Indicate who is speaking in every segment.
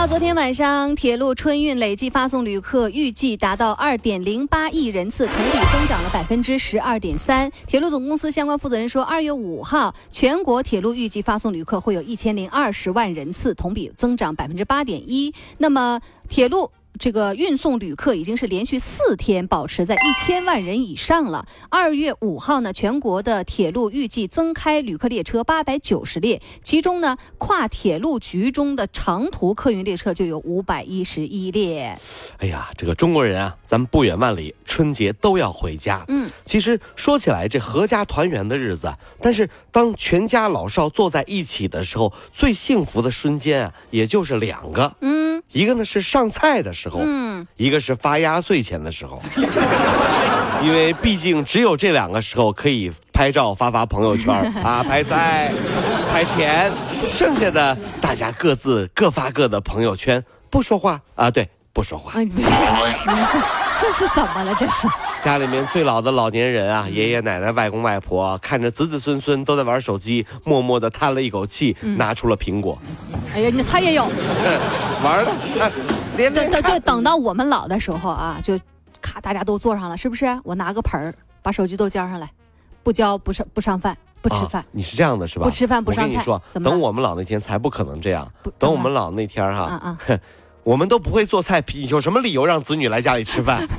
Speaker 1: 到昨天晚上，铁路春运累计发送旅客预计达到二点零八亿人次，同比增长了百分之十二点三。铁路总公司相关负责人说，二月五号，全国铁路预计发送旅客会有一千零二十万人次，同比增长百分之八点一。那么，铁路。这个运送旅客已经是连续四天保持在一千万人以上了。二月五号呢，全国的铁路预计增开旅客列车八百九十列，其中呢，跨铁路局中的长途客运列车就有五百一十一列。
Speaker 2: 哎呀，这个中国人啊，咱们不远万里，春节都要回家。嗯，其实说起来，这合家团圆的日子，但是当全家老少坐在一起的时候，最幸福的瞬间啊，也就是两个。嗯，一个呢是上菜的时候。嗯，一个是发压岁钱的时候，因为毕竟只有这两个时候可以拍照发发朋友圈 啊，拍菜、拍钱，剩下的大家各自各发各的朋友圈，不说话啊，对，不说话。哎，你
Speaker 1: 是这是怎么了？这是
Speaker 2: 家里面最老的老年人啊，爷爷奶奶、外公外婆看着子子孙孙都在玩手机，默默的叹了一口气，拿出了苹果。
Speaker 1: 哎呀，他也有
Speaker 2: 玩了。
Speaker 1: 等等，就等到我们老的时候啊，就咔，大家都坐上了，是不是？我拿个盆儿，把手机都交上来，不交不上不上饭，不吃饭。
Speaker 2: 你是这样的是吧？
Speaker 1: 不吃饭不上菜。
Speaker 2: 我跟你说，等我们老那天才不可能这样。等我们老那天哈，啊啊，我们都不会做菜，有什么理由让子女来家里吃饭？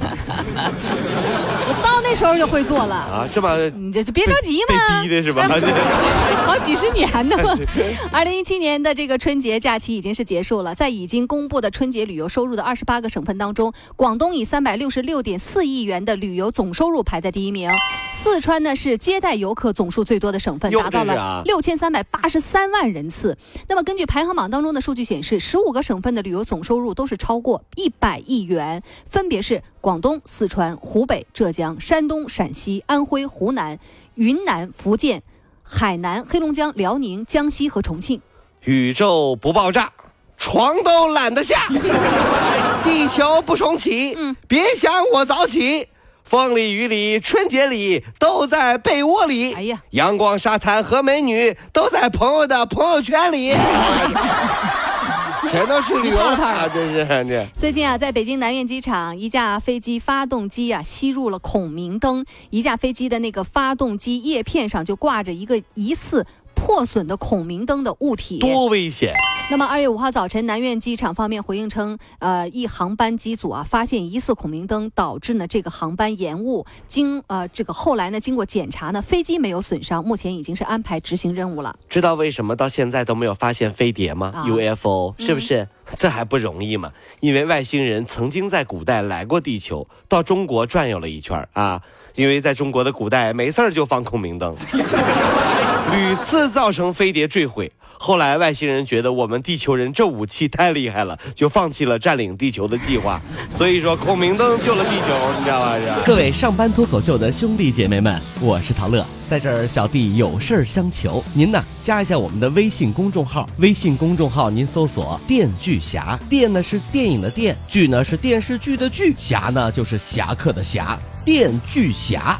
Speaker 1: 那时候就会做了啊，
Speaker 2: 这把
Speaker 1: 你这就别着急
Speaker 2: 嘛，逼的是吧？
Speaker 1: 好几十年呢。二零一七年的这个春节假期已经是结束了，在已经公布的春节旅游收入的二十八个省份当中，广东以三百六十六点四亿元的旅游总收入排在第一名，四川呢是接待游客总数最多的省份，达到了六千三百八十三万人次。那么根据排行榜当中的数据显示，十五个省份的旅游总收入都是超过一百亿元，分别是广东、四川、湖北、浙江、山。东、陕西、安徽、湖南、云南、福建、海南、黑龙江、辽宁、江西和重庆。
Speaker 2: 宇宙不爆炸，床都懒得下；地球不重启，嗯，别想我早起。风里雨里，春节里都在被窝里。哎呀，阳光、沙滩和美女都在朋友的朋友圈里。全都是旅游啊！真是这。
Speaker 1: 最近啊，在北京南苑机场，一架飞机发动机啊吸入了孔明灯，一架飞机的那个发动机叶片上就挂着一个疑似。破损的孔明灯的物体
Speaker 2: 多危险！
Speaker 1: 那么二月五号早晨，南苑机场方面回应称，呃，一航班机组啊发现疑似孔明灯，导致呢这个航班延误。经呃这个后来呢经过检查呢，飞机没有损伤，目前已经是安排执行任务了。
Speaker 2: 知道为什么到现在都没有发现飞碟吗？UFO 是不是？这还不容易吗？因为外星人曾经在古代来过地球，到中国转悠了一圈啊。因为在中国的古代，没事儿就放孔明灯。屡次造成飞碟坠毁，后来外星人觉得我们地球人这武器太厉害了，就放弃了占领地球的计划。所以说，孔明灯救了地球，你知道吧？
Speaker 3: 各位上班脱口秀的兄弟姐妹们，我是陶乐，在这儿小弟有事儿相求，您呢加一下我们的微信公众号，微信公众号您搜索“电锯侠”，电呢是电影的电，剧呢是电视剧的剧，侠呢就是侠客的侠，电锯侠。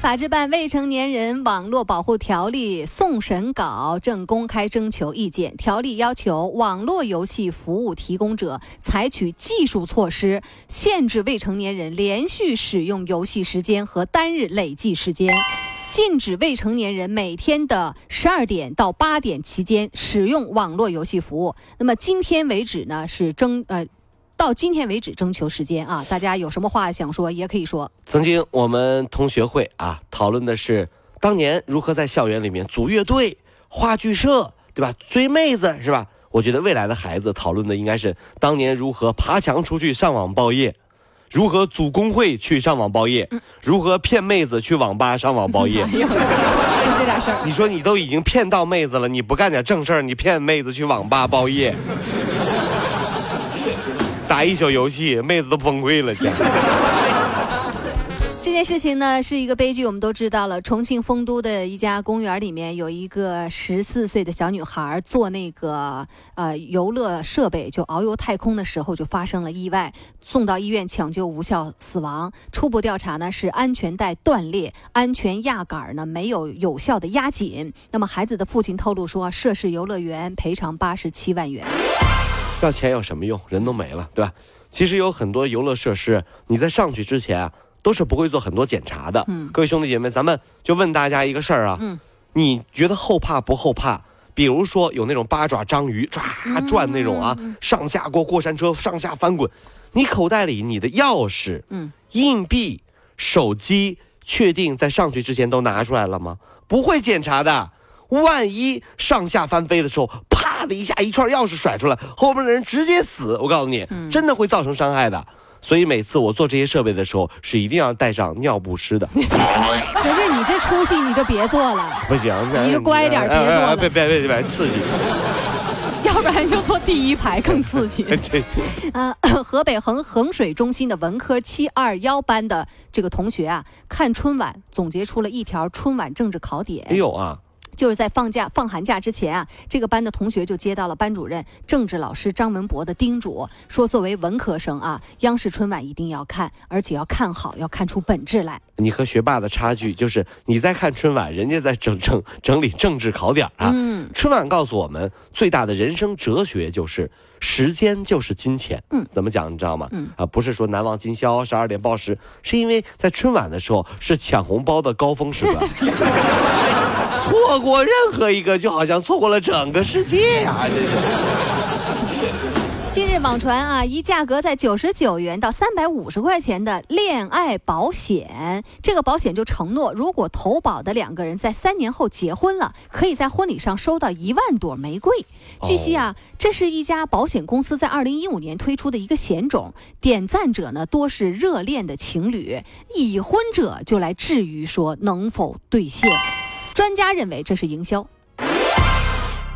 Speaker 1: 法制办《未成年人网络保护条例》送审稿正公开征求意见。条例要求网络游戏服务提供者采取技术措施，限制未成年人连续使用游戏时间和单日累计时间，禁止未成年人每天的十二点到八点期间使用网络游戏服务。那么今天为止呢，是征呃。到今天为止，征求时间啊！大家有什么话想说，也可以说。
Speaker 2: 曾经我们同学会啊，讨论的是当年如何在校园里面组乐队、话剧社，对吧？追妹子是吧？我觉得未来的孩子讨论的应该是当年如何爬墙出去上网报业。如何组工会去上网包夜，如何骗妹子去网吧上网包夜。
Speaker 1: 就这点事儿。
Speaker 2: 你说你都已经骗到妹子了，你不干点正事儿，你骗妹子去网吧包夜，打一宿游戏，妹子都崩溃了，
Speaker 1: 这件事情呢是一个悲剧，我们都知道了。重庆丰都的一家公园里面有一个十四岁的小女孩坐那个呃游乐设备就遨游太空的时候就发生了意外，送到医院抢救无效死亡。初步调查呢是安全带断裂，安全压杆呢没有有效的压紧。那么孩子的父亲透露说，涉事游乐园赔偿八十七万元。
Speaker 2: 要钱有什么用？人都没了，对吧？其实有很多游乐设施，你在上去之前啊。都是不会做很多检查的。嗯，各位兄弟姐妹，咱们就问大家一个事儿啊。嗯，你觉得后怕不后怕？比如说有那种八爪章鱼抓转那种啊，上下过过山车，上下翻滚。你口袋里你的钥匙、嗯，硬币、手机，确定在上去之前都拿出来了吗？不会检查的。万一上下翻飞的时候，啪的一下，一串钥匙甩出来，后面的人直接死。我告诉你，真的会造成伤害的。所以每次我做这些设备的时候，是一定要带上尿不湿的。可
Speaker 1: 是你这出息你就别做了，
Speaker 2: 不行，
Speaker 1: 你就乖点，别做了，
Speaker 2: 别别别别刺激。
Speaker 1: 要不然就坐第一排更刺激。呃，河北衡衡水中心的文科七二幺班的这个同学啊，看春晚总结出了一条春晚政治考点。
Speaker 2: 哎呦啊！
Speaker 1: 就是在放假放寒假之前啊，这个班的同学就接到了班主任政治老师张文博的叮嘱，说作为文科生啊，央视春晚一定要看，而且要看好，要看出本质来。
Speaker 2: 你和学霸的差距就是你在看春晚，人家在整整整理政治考点啊。嗯，春晚告诉我们最大的人生哲学就是时间就是金钱。嗯，怎么讲你知道吗？嗯啊，不是说难忘今宵十二点报时，是因为在春晚的时候是抢红包的高峰时段。错过任何一个，就好像错过了整个世界呀！这是。
Speaker 1: 近日网传啊，一价格在九十九元到三百五十块钱的恋爱保险，这个保险就承诺，如果投保的两个人在三年后结婚了，可以在婚礼上收到一万朵玫瑰。据悉啊，这是一家保险公司在二零一五年推出的一个险种，点赞者呢多是热恋的情侣，已婚者就来质疑说能否兑现。专家认为这是营销。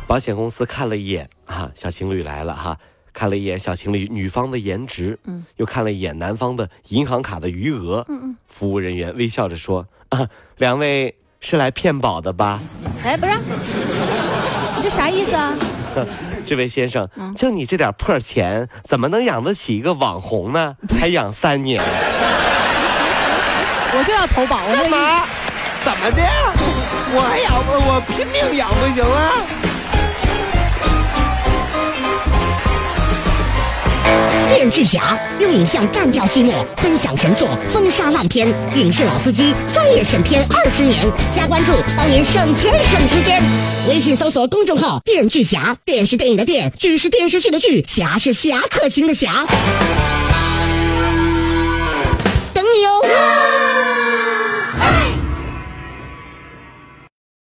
Speaker 2: 保险公司看了一眼啊，小情侣来了哈，看了一眼小情侣女方的颜值，嗯，又看了一眼男方的银行卡的余额，嗯嗯。服务人员微笑着说：“啊，两位是来骗保的吧？”
Speaker 1: 哎，不是，你这啥意思啊？
Speaker 2: 这位先生，就你这点破钱，怎么能养得起一个网红呢？才养三年？
Speaker 1: 我就要投保，我
Speaker 2: 干嘛？怎么的？我还养不？我拼命养不行吗？
Speaker 4: 电锯侠用影像干掉寂寞，分享神作，风沙烂片。影视老司机专业审片二十年，加关注帮您省钱省时间。微信搜索公众号“电锯侠”，电视电影的电，剧是电视剧的剧，侠是侠客行的侠。等你哦。